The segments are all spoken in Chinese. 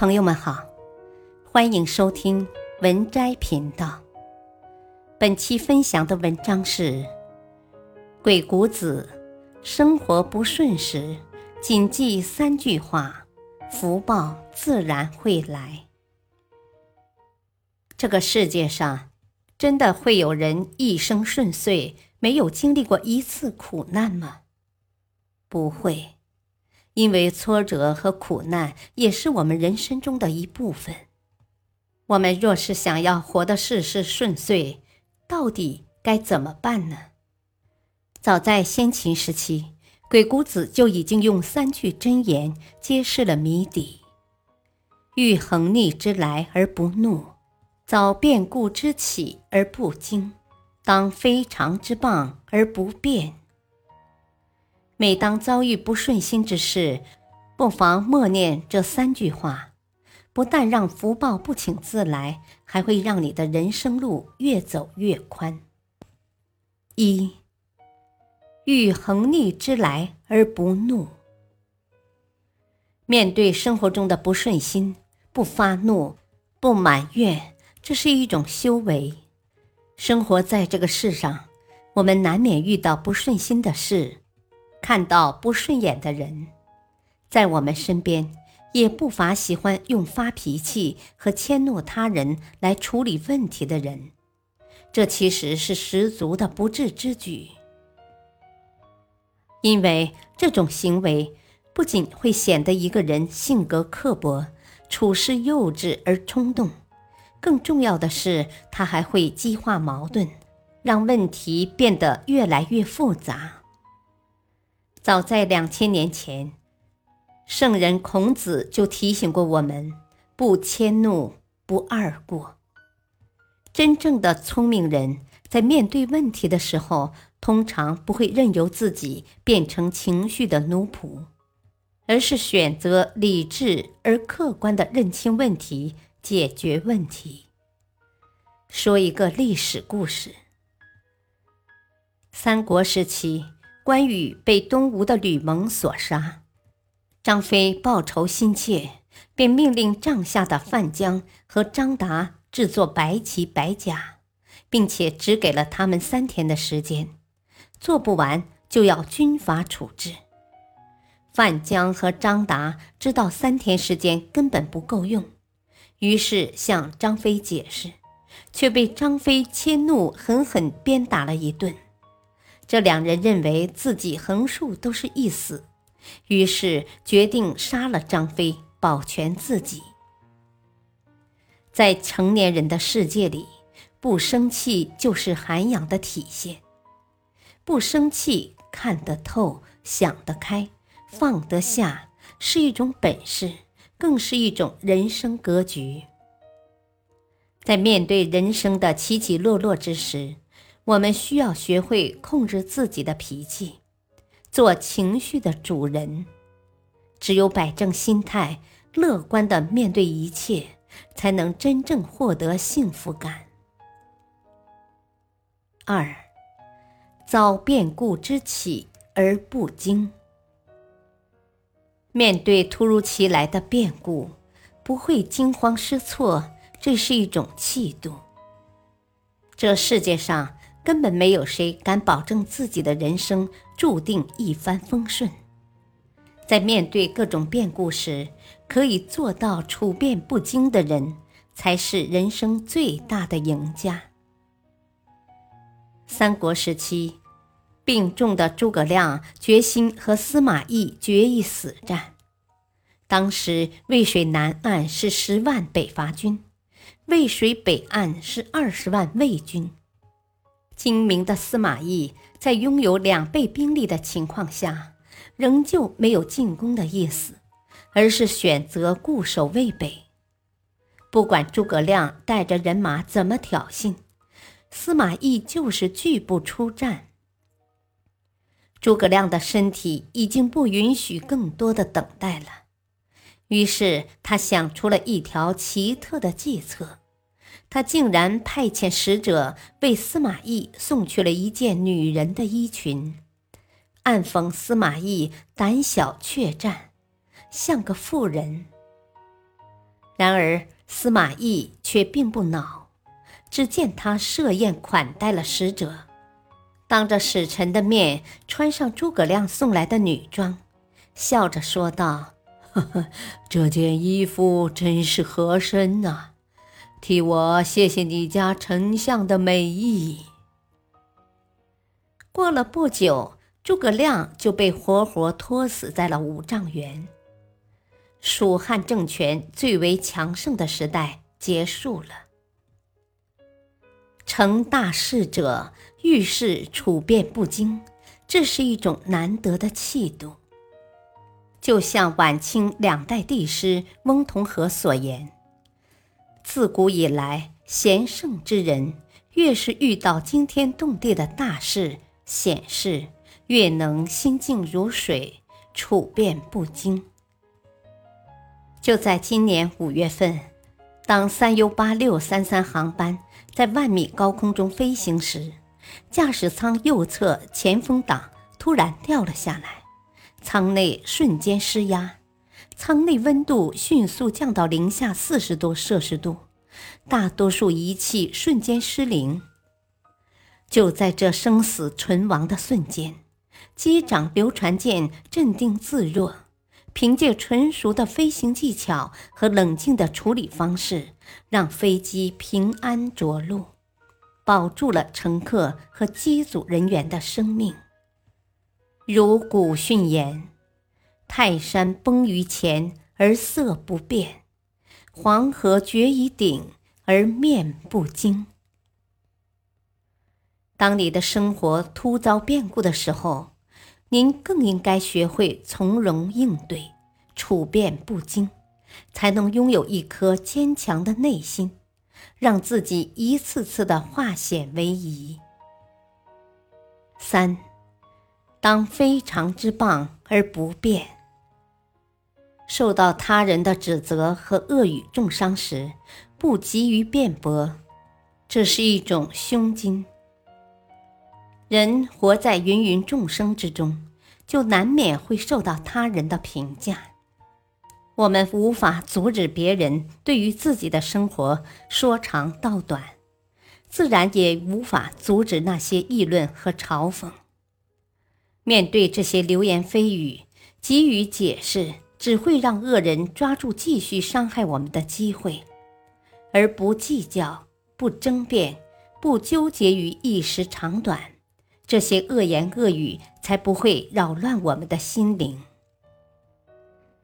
朋友们好，欢迎收听文摘频道。本期分享的文章是《鬼谷子》，生活不顺时，谨记三句话，福报自然会来。这个世界上，真的会有人一生顺遂，没有经历过一次苦难吗？不会。因为挫折和苦难也是我们人生中的一部分。我们若是想要活得事事顺遂，到底该怎么办呢？早在先秦时期，鬼谷子就已经用三句真言揭示了谜底：遇横逆之来而不怒，遭变故之起而不惊，当非常之谤而不变。每当遭遇不顺心之事，不妨默念这三句话，不但让福报不请自来，还会让你的人生路越走越宽。一，遇横逆之来而不怒。面对生活中的不顺心，不发怒，不埋怨，这是一种修为。生活在这个世上，我们难免遇到不顺心的事。看到不顺眼的人，在我们身边，也不乏喜欢用发脾气和迁怒他人来处理问题的人，这其实是十足的不智之举。因为这种行为不仅会显得一个人性格刻薄、处事幼稚而冲动，更重要的是，他还会激化矛盾，让问题变得越来越复杂。早在两千年前，圣人孔子就提醒过我们：不迁怒，不贰过。真正的聪明人，在面对问题的时候，通常不会任由自己变成情绪的奴仆，而是选择理智而客观的认清问题，解决问题。说一个历史故事：三国时期。关羽被东吴的吕蒙所杀，张飞报仇心切，便命令帐下的范江和张达制作白旗白甲，并且只给了他们三天的时间，做不完就要军法处置。范江和张达知道三天时间根本不够用，于是向张飞解释，却被张飞迁怒，狠狠鞭打了一顿。这两人认为自己横竖都是一死，于是决定杀了张飞，保全自己。在成年人的世界里，不生气就是涵养的体现。不生气，看得透，想得开，放得下，是一种本事，更是一种人生格局。在面对人生的起起落落之时，我们需要学会控制自己的脾气，做情绪的主人。只有摆正心态，乐观的面对一切，才能真正获得幸福感。二，遭变故之起而不惊。面对突如其来的变故，不会惊慌失措，这是一种气度。这世界上。根本没有谁敢保证自己的人生注定一帆风顺。在面对各种变故时，可以做到处变不惊的人，才是人生最大的赢家。三国时期，病重的诸葛亮决心和司马懿决一死战。当时渭水南岸是十万北伐军，渭水北岸是二十万魏军。精明的司马懿在拥有两倍兵力的情况下，仍旧没有进攻的意思，而是选择固守渭北。不管诸葛亮带着人马怎么挑衅，司马懿就是拒不出战。诸葛亮的身体已经不允许更多的等待了，于是他想出了一条奇特的计策。他竟然派遣使者为司马懿送去了一件女人的衣裙，暗讽司马懿胆小怯战，像个妇人。然而司马懿却并不恼，只见他设宴款待了使者，当着使臣的面穿上诸葛亮送来的女装，笑着说道：“呵呵，这件衣服真是合身呐，替我谢谢你家丞相的美意。”过了不久，诸葛亮就被活活拖死在了五丈原。蜀汉政权最为强盛的时代结束了。成大事者遇事处变不惊，这是一种难得的气度。就像晚清两代帝师翁同龢所言：“自古以来，贤圣之人越是遇到惊天动地的大事显示越能心静如水，处变不惊。”就在今年五月份，当三 U 八六三三航班在万米高空中飞行时，驾驶舱右侧前风挡突然掉了下来，舱内瞬间失压，舱内温度迅速降到零下四十多摄氏度，大多数仪器瞬间失灵。就在这生死存亡的瞬间，机长刘传健镇定自若。凭借纯熟的飞行技巧和冷静的处理方式，让飞机平安着陆，保住了乘客和机组人员的生命。如古训言：“泰山崩于前而色不变，黄河决于顶而面不惊。”当你的生活突遭变故的时候，您更应该学会从容应对，处变不惊，才能拥有一颗坚强的内心，让自己一次次的化险为夷。三，当非常之棒而不变。受到他人的指责和恶语重伤时，不急于辩驳，这是一种胸襟。人活在芸芸众生之中，就难免会受到他人的评价。我们无法阻止别人对于自己的生活说长道短，自然也无法阻止那些议论和嘲讽。面对这些流言蜚语，给予解释只会让恶人抓住继续伤害我们的机会，而不计较、不争辩、不纠结于一时长短。这些恶言恶语才不会扰乱我们的心灵。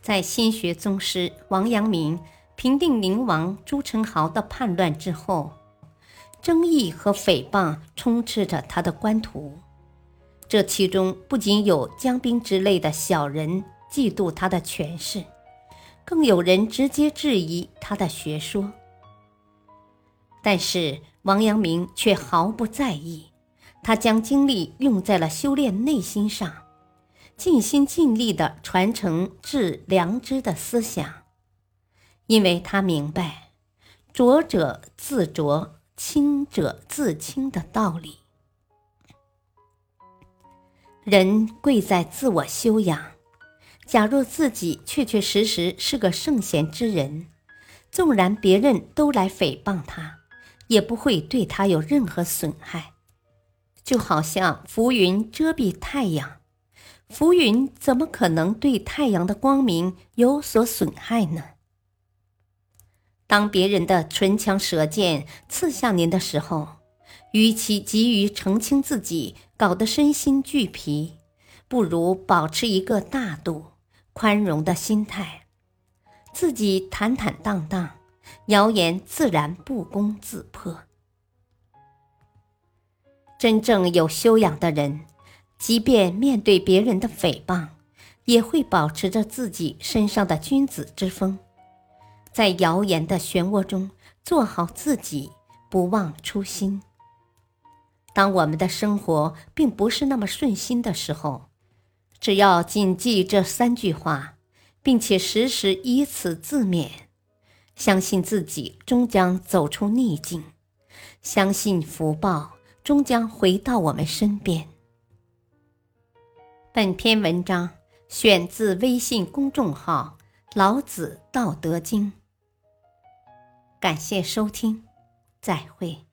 在心学宗师王阳明平定宁王朱宸濠的叛乱之后，争议和诽谤充斥着他的官途。这其中不仅有江兵之类的小人嫉妒他的权势，更有人直接质疑他的学说。但是王阳明却毫不在意。他将精力用在了修炼内心上，尽心尽力地传承致良知的思想，因为他明白“浊者自浊，清者自清”的道理。人贵在自我修养。假若自己确确实实是个圣贤之人，纵然别人都来诽谤他，也不会对他有任何损害。就好像浮云遮蔽太阳，浮云怎么可能对太阳的光明有所损害呢？当别人的唇枪舌剑刺向您的时候，与其急于澄清自己，搞得身心俱疲，不如保持一个大度、宽容的心态，自己坦坦荡荡，谣言自然不攻自破。真正有修养的人，即便面对别人的诽谤，也会保持着自己身上的君子之风，在谣言的漩涡中做好自己，不忘初心。当我们的生活并不是那么顺心的时候，只要谨记这三句话，并且时时以此自勉，相信自己终将走出逆境，相信福报。终将回到我们身边。本篇文章选自微信公众号《老子道德经》。感谢收听，再会。